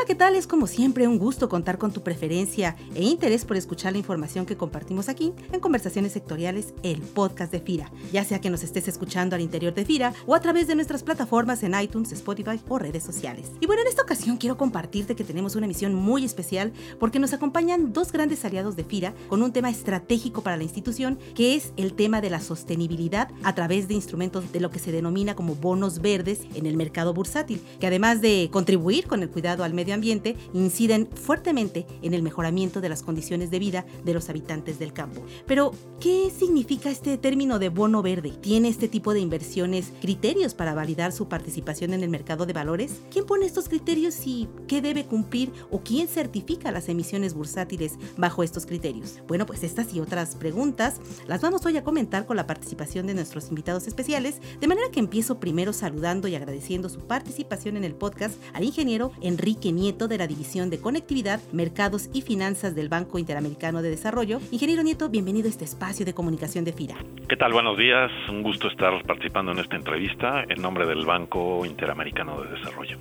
Hola, ¿qué tal? Es como siempre un gusto contar con tu preferencia e interés por escuchar la información que compartimos aquí en Conversaciones Sectoriales, el podcast de FIRA, ya sea que nos estés escuchando al interior de FIRA o a través de nuestras plataformas en iTunes, Spotify o redes sociales. Y bueno, en esta ocasión quiero compartirte que tenemos una emisión muy especial porque nos acompañan dos grandes aliados de FIRA con un tema estratégico para la institución que es el tema de la sostenibilidad a través de instrumentos de lo que se denomina como bonos verdes en el mercado bursátil, que además de contribuir con el cuidado al medio ambiente inciden fuertemente en el mejoramiento de las condiciones de vida de los habitantes del campo. Pero, ¿qué significa este término de bono verde? ¿Tiene este tipo de inversiones criterios para validar su participación en el mercado de valores? ¿Quién pone estos criterios y qué debe cumplir o quién certifica las emisiones bursátiles bajo estos criterios? Bueno, pues estas y otras preguntas las vamos hoy a comentar con la participación de nuestros invitados especiales, de manera que empiezo primero saludando y agradeciendo su participación en el podcast al ingeniero Enrique Nieto de la División de Conectividad, Mercados y Finanzas del Banco Interamericano de Desarrollo. Ingeniero Nieto, bienvenido a este espacio de comunicación de FIRA. ¿Qué tal? Buenos días. Un gusto estar participando en esta entrevista en nombre del Banco Interamericano de Desarrollo.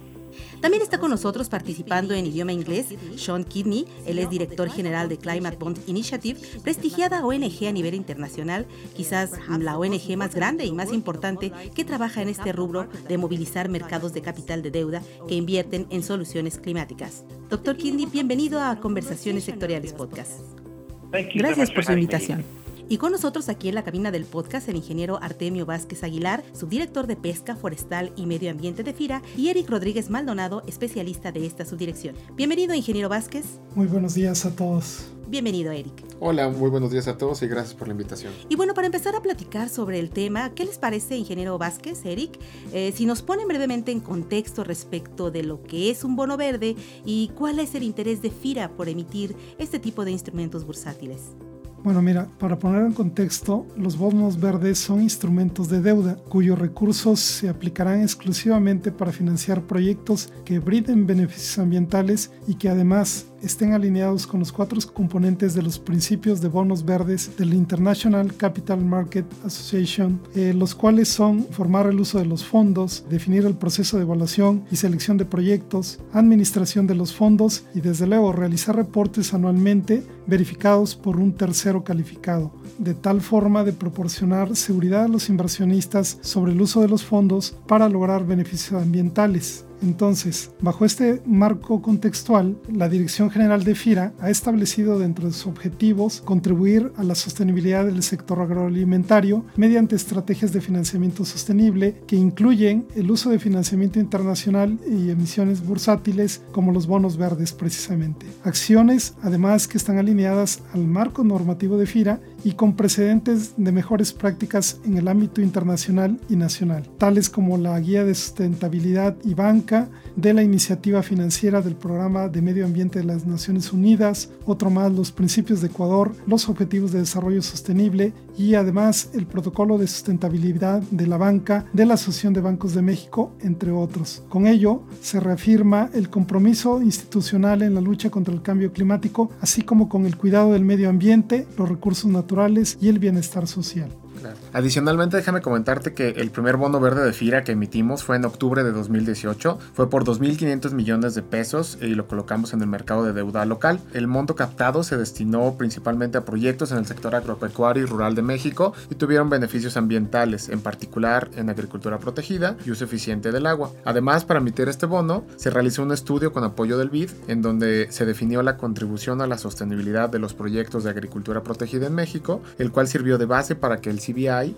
También está con nosotros participando en idioma inglés Sean Kidney, él es director general de Climate Bond Initiative, prestigiada ONG a nivel internacional, quizás la ONG más grande y más importante que trabaja en este rubro de movilizar mercados de capital de deuda que invierten en soluciones climáticas. Doctor Kidney, bienvenido a Conversaciones Sectoriales Podcast. Gracias por su invitación. Y con nosotros aquí en la cabina del podcast el ingeniero Artemio Vázquez Aguilar, subdirector de Pesca, Forestal y Medio Ambiente de FIRA, y Eric Rodríguez Maldonado, especialista de esta subdirección. Bienvenido, ingeniero Vázquez. Muy buenos días a todos. Bienvenido, Eric. Hola, muy buenos días a todos y gracias por la invitación. Y bueno, para empezar a platicar sobre el tema, ¿qué les parece, ingeniero Vázquez, Eric? Eh, si nos ponen brevemente en contexto respecto de lo que es un bono verde y cuál es el interés de FIRA por emitir este tipo de instrumentos bursátiles. Bueno, mira, para poner en contexto, los bonos verdes son instrumentos de deuda cuyos recursos se aplicarán exclusivamente para financiar proyectos que brinden beneficios ambientales y que además estén alineados con los cuatro componentes de los principios de bonos verdes del International Capital Market Association, eh, los cuales son formar el uso de los fondos, definir el proceso de evaluación y selección de proyectos, administración de los fondos y desde luego realizar reportes anualmente verificados por un tercero calificado, de tal forma de proporcionar seguridad a los inversionistas sobre el uso de los fondos para lograr beneficios ambientales. Entonces, bajo este marco contextual, la Dirección General de FIRA ha establecido dentro de sus objetivos contribuir a la sostenibilidad del sector agroalimentario mediante estrategias de financiamiento sostenible que incluyen el uso de financiamiento internacional y emisiones bursátiles como los bonos verdes precisamente. Acciones además que están alineadas al marco normativo de FIRA y con precedentes de mejores prácticas en el ámbito internacional y nacional, tales como la Guía de Sustentabilidad y Banca de la Iniciativa Financiera del Programa de Medio Ambiente de las Naciones Unidas, otro más los principios de Ecuador, los Objetivos de Desarrollo Sostenible y además el Protocolo de Sustentabilidad de la Banca de la Asociación de Bancos de México, entre otros. Con ello, se reafirma el compromiso institucional en la lucha contra el cambio climático, así como con el cuidado del medio ambiente, los recursos naturales, y el bienestar social. Adicionalmente, déjame comentarte que el primer bono verde de FIRA que emitimos fue en octubre de 2018. Fue por 2.500 millones de pesos y lo colocamos en el mercado de deuda local. El monto captado se destinó principalmente a proyectos en el sector agropecuario y rural de México y tuvieron beneficios ambientales, en particular en agricultura protegida y uso eficiente del agua. Además, para emitir este bono, se realizó un estudio con apoyo del BID en donde se definió la contribución a la sostenibilidad de los proyectos de agricultura protegida en México, el cual sirvió de base para que el CBI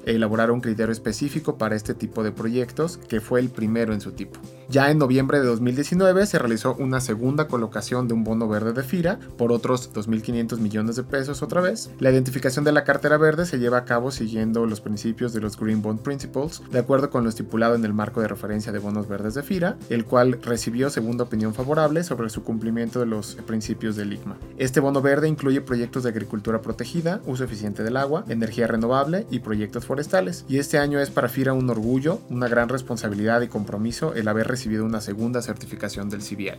un criterio específico para este tipo de proyectos, que fue el primero en su tipo. Ya en noviembre de 2019 se realizó una segunda colocación de un bono verde de FIRA por otros 2.500 millones de pesos otra vez. La identificación de la cartera verde se lleva a cabo siguiendo los principios de los Green Bond Principles, de acuerdo con lo estipulado en el marco de referencia de bonos verdes de FIRA, el cual recibió segunda opinión favorable sobre su cumplimiento de los principios del ICMA. Este bono verde incluye proyectos de agricultura protegida, uso eficiente del agua, energía renovable y proyectos forestales. Y este año es para FIRA un orgullo, una gran responsabilidad y compromiso el haber recibido una segunda certificación del CBI.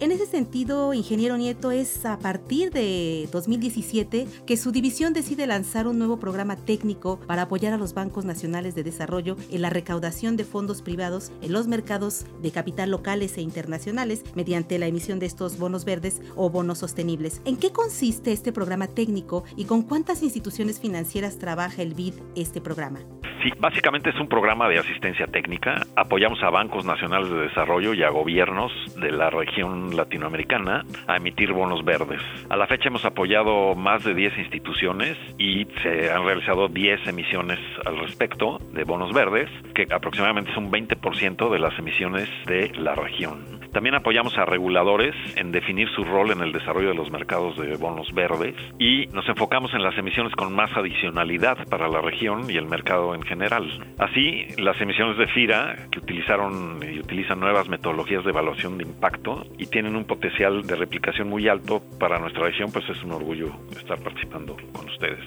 En ese sentido, ingeniero Nieto, es a partir de 2017 que su división decide lanzar un nuevo programa técnico para apoyar a los bancos nacionales de desarrollo en la recaudación de fondos privados en los mercados de capital locales e internacionales mediante la emisión de estos bonos verdes o bonos sostenibles. ¿En qué consiste este programa técnico y con cuántas instituciones financieras trabaja el BID este programa? Sí, básicamente es un programa de asistencia técnica. Apoyamos a bancos nacionales de desarrollo y a gobiernos de la región latinoamericana a emitir bonos verdes. A la fecha hemos apoyado más de 10 instituciones y se han realizado 10 emisiones al respecto de bonos verdes, que aproximadamente es un 20% de las emisiones de la región. También apoyamos a reguladores en definir su rol en el desarrollo de los mercados de bonos verdes y nos enfocamos en las emisiones con más adicionalidad para la región y el mercado en general. Así, las emisiones de FIRA, que utilizaron y utilizan nuevas metodologías de evaluación de impacto y tienen un potencial de replicación muy alto para nuestra región, pues es un orgullo estar participando con ustedes.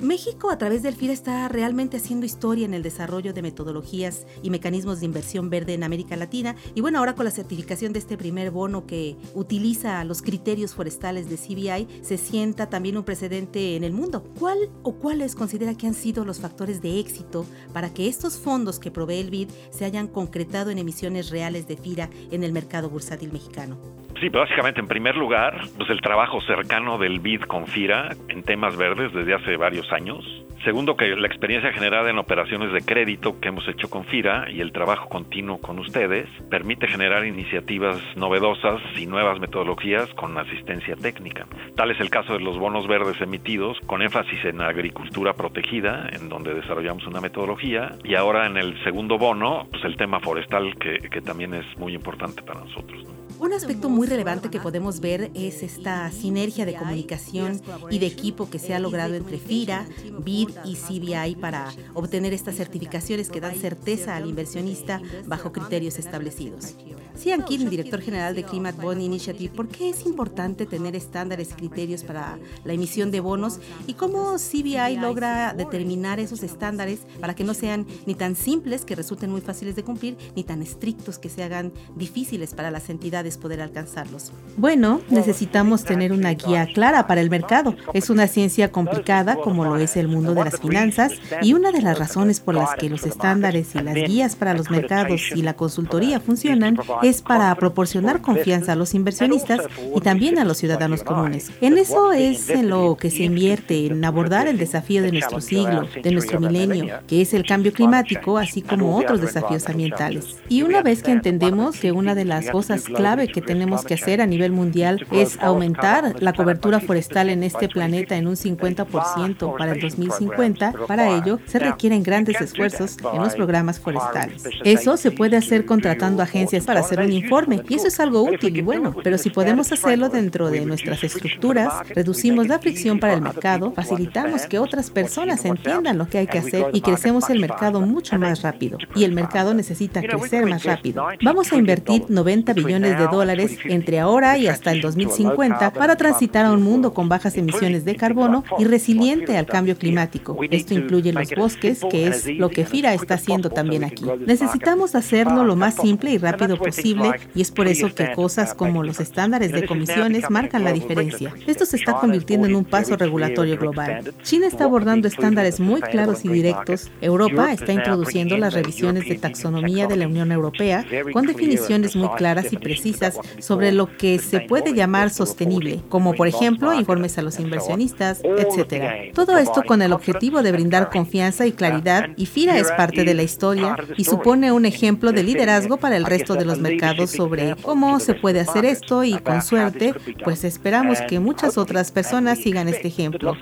México a través del FIRA está realmente haciendo historia en el desarrollo de metodologías y mecanismos de inversión verde en América Latina y bueno, ahora con la certificación de este primer bono que utiliza los criterios forestales de CBI, se sienta también un precedente en el mundo. ¿Cuál o cuáles considera que han sido los factores de éxito para que estos fondos que provee el BID se hayan concretado en emisiones reales de FIRA en el mercado bursátil mexicano? Sí, básicamente en primer lugar, pues el trabajo cercano del BID con FIRA en temas verdes desde hace varios años. Segundo, que la experiencia generada en operaciones de crédito que hemos hecho con FIRA y el trabajo continuo con ustedes permite generar iniciativas novedosas y nuevas metodologías con asistencia técnica. Tal es el caso de los bonos verdes emitidos con énfasis en agricultura protegida, en donde desarrollamos una metodología, y ahora en el segundo bono, pues el tema forestal que, que también es muy importante para nosotros. ¿no? Un aspecto muy relevante que podemos ver es esta sinergia de comunicación y de equipo que se ha logrado entre FIRA, BID y CBI para obtener estas certificaciones que dan certeza al inversionista bajo criterios establecidos. Cian Kim, director general de Climate Bond Initiative, ¿por qué es importante tener estándares y criterios para la emisión de bonos y cómo CBI logra determinar esos estándares para que no sean ni tan simples que resulten muy fáciles de cumplir, ni tan estrictos que se hagan difíciles para las entidades poder alcanzarlos? Bueno, necesitamos tener una guía clara para el mercado. Es una ciencia complicada como lo es el mundo de las finanzas y una de las razones por las que los estándares y las guías para los mercados y la consultoría funcionan es para proporcionar confianza a los inversionistas y también a los ciudadanos comunes. En eso es en lo que se invierte, en abordar el desafío de nuestro siglo, de nuestro milenio, que es el cambio climático, así como otros desafíos ambientales. Y una vez que entendemos que una de las cosas clave que tenemos que hacer a nivel mundial es aumentar la cobertura forestal en este planeta en un 50% para el 2050, para ello se requieren grandes esfuerzos en los programas forestales. Eso se puede hacer contratando agencias para hacer un informe y eso es algo útil y bueno, pero si podemos hacerlo dentro de nuestras estructuras, reducimos la fricción para el mercado, facilitamos que otras personas entiendan lo que hay que hacer y crecemos el mercado mucho más rápido. Y el mercado necesita crecer más rápido. Vamos a invertir 90 billones de dólares entre ahora y hasta el 2050 para transitar a un mundo con bajas emisiones de carbono y resiliente al cambio climático. Esto incluye los bosques, que es lo que FIRA está haciendo también aquí. Necesitamos hacerlo lo más simple y rápido posible y es por eso que cosas como los estándares de comisiones marcan la diferencia. Esto se está convirtiendo en un paso regulatorio global. China está abordando estándares muy claros y directos. Europa está introduciendo las revisiones de taxonomía de la Unión Europea con definiciones muy claras y precisas sobre lo que se puede llamar sostenible, como por ejemplo informes a los inversionistas, etc. Todo esto con el objetivo de brindar confianza y claridad y FIRA es parte de la historia y supone un ejemplo de liderazgo para el resto de los mercados sobre cómo se puede hacer esto y con suerte, pues esperamos que muchas otras personas sigan este ejemplo.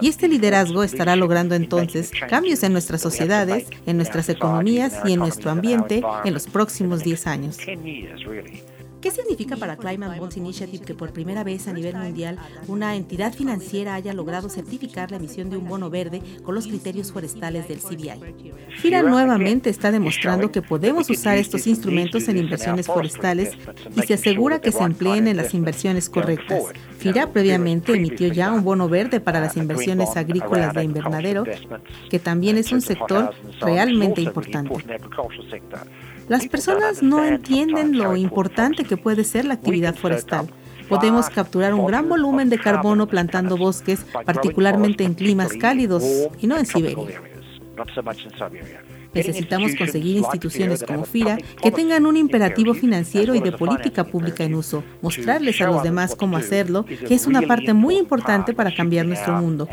Y este liderazgo estará logrando entonces cambios en nuestras sociedades, en nuestras economías y en nuestro ambiente en los próximos 10 años. ¿Qué significa para Climate Bonds Initiative que por primera vez a nivel mundial una entidad financiera haya logrado certificar la emisión de un bono verde con los criterios forestales del CBI? FIRA nuevamente está demostrando que podemos usar estos instrumentos en inversiones forestales y se asegura que se empleen en las inversiones correctas. FIRA previamente emitió ya un bono verde para las inversiones agrícolas de invernadero, que también es un sector realmente importante. Las personas no entienden lo importante que puede ser la actividad forestal. Podemos capturar un gran volumen de carbono plantando bosques, particularmente en climas cálidos y no en Siberia. Necesitamos conseguir instituciones como FIRA que tengan un imperativo financiero y de política pública en uso, mostrarles a los demás cómo hacerlo, que es una parte muy importante para cambiar nuestro mundo.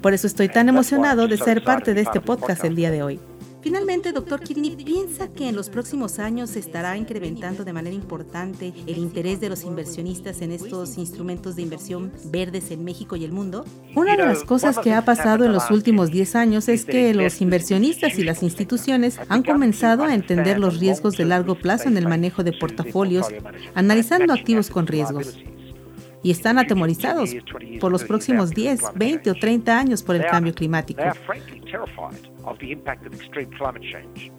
Por eso estoy tan emocionado de ser parte de este podcast el día de hoy. Finalmente, doctor Kidney, ¿piensa que en los próximos años se estará incrementando de manera importante el interés de los inversionistas en estos instrumentos de inversión verdes en México y el mundo? Una de las cosas que ha pasado en los últimos 10 años es que los inversionistas y las instituciones han comenzado a entender los riesgos de largo plazo en el manejo de portafolios, analizando activos con riesgos. y están atemorizados por los próximos 10, 20 o 30 años por el cambio climático.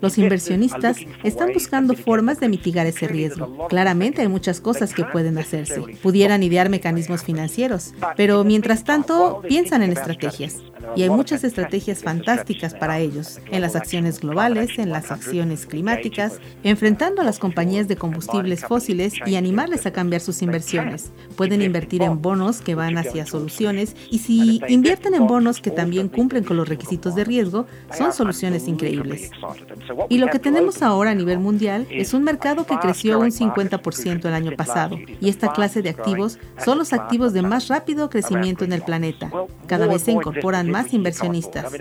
Los inversionistas están buscando formas de mitigar ese riesgo. Claramente hay muchas cosas que pueden hacerse. Pudieran idear mecanismos financieros, pero mientras tanto piensan en estrategias. Y hay muchas estrategias fantásticas para ellos, en las acciones globales, en las acciones climáticas, enfrentando a las compañías de combustibles fósiles y animarles a cambiar sus inversiones. Pueden invertir en bonos que van hacia soluciones y si invierten en bonos que también cumplen con los requisitos de riesgo, son soluciones increíbles. Y lo que tenemos ahora a nivel mundial es un mercado que creció un 50% el año pasado y esta clase de activos son los activos de más rápido crecimiento en el planeta. Cada vez se incorporan más inversionistas.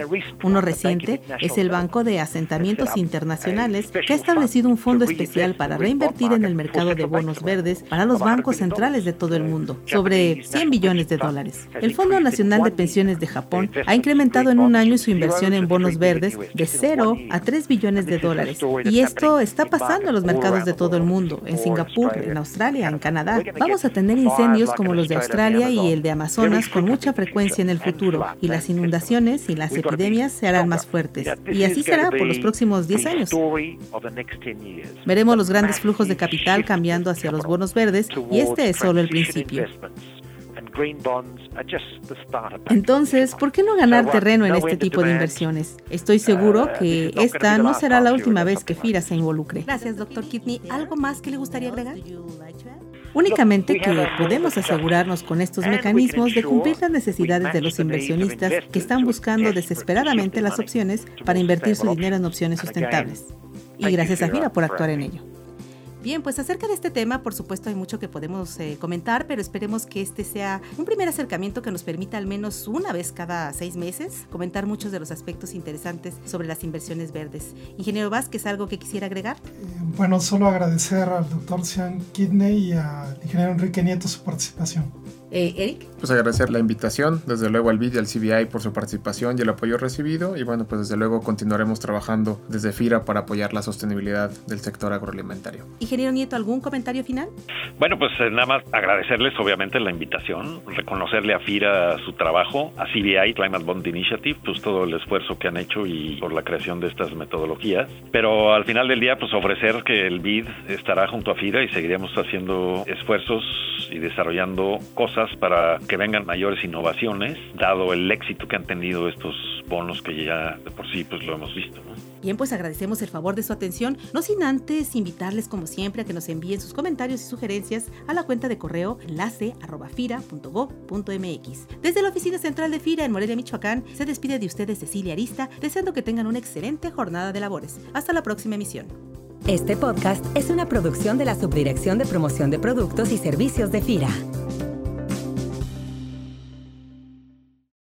Uno reciente es el Banco de Asentamientos Internacionales, que ha establecido un fondo especial para reinvertir en el mercado de bonos verdes para los bancos centrales de todo el mundo, sobre 100 billones de dólares. El Fondo Nacional de Pensiones de Japón ha incrementado en un año su inversión en bonos verdes de 0 a 3 billones de dólares. Y esto está pasando en los mercados de todo el mundo, en Singapur, en Australia, en Canadá. Vamos a tener incendios como los de Australia y el de Amazonas con mucha frecuencia en el futuro, y las inundaciones y las epidemias se harán más fuertes. Y así será por los próximos 10 años. Veremos los grandes flujos de capital cambiando hacia los bonos verdes y este es solo el principio. Entonces, ¿por qué no ganar terreno en este tipo de inversiones? Estoy seguro uh, que esta no será la última vez que FIRA se involucre. Gracias, doctor Kidney. ¿Algo más que le gustaría agregar? Únicamente que podemos asegurarnos con estos mecanismos de cumplir las necesidades de los inversionistas que están buscando desesperadamente las opciones para invertir su dinero en opciones sustentables. Y gracias a FIRA por actuar en ello. Bien, pues acerca de este tema, por supuesto, hay mucho que podemos eh, comentar, pero esperemos que este sea un primer acercamiento que nos permita al menos una vez cada seis meses comentar muchos de los aspectos interesantes sobre las inversiones verdes. Ingeniero Vázquez, ¿algo que quisiera agregar? Eh, bueno, solo agradecer al doctor Sean Kidney y al ingeniero Enrique Nieto su participación. Eh, Eric. Pues agradecer la invitación, desde luego al BID y al CBI por su participación y el apoyo recibido y bueno, pues desde luego continuaremos trabajando desde FIRA para apoyar la sostenibilidad del sector agroalimentario. Ingeniero Nieto, ¿algún comentario final? Bueno, pues eh, nada más agradecerles obviamente la invitación, reconocerle a FIRA su trabajo, a CBI, Climate Bond Initiative, pues todo el esfuerzo que han hecho y por la creación de estas metodologías, pero al final del día pues ofrecer que el BID estará junto a FIRA y seguiremos haciendo esfuerzos y desarrollando cosas para que vengan mayores innovaciones, dado el éxito que han tenido estos bonos que ya de por sí pues lo hemos visto. Bien, pues agradecemos el favor de su atención, no sin antes invitarles como siempre a que nos envíen sus comentarios y sugerencias a la cuenta de correo enlace Desde la oficina central de FIRA en Morelia, Michoacán, se despide de ustedes Cecilia Arista, deseando que tengan una excelente jornada de labores. Hasta la próxima emisión. Este podcast es una producción de la Subdirección de Promoción de Productos y Servicios de FIRA.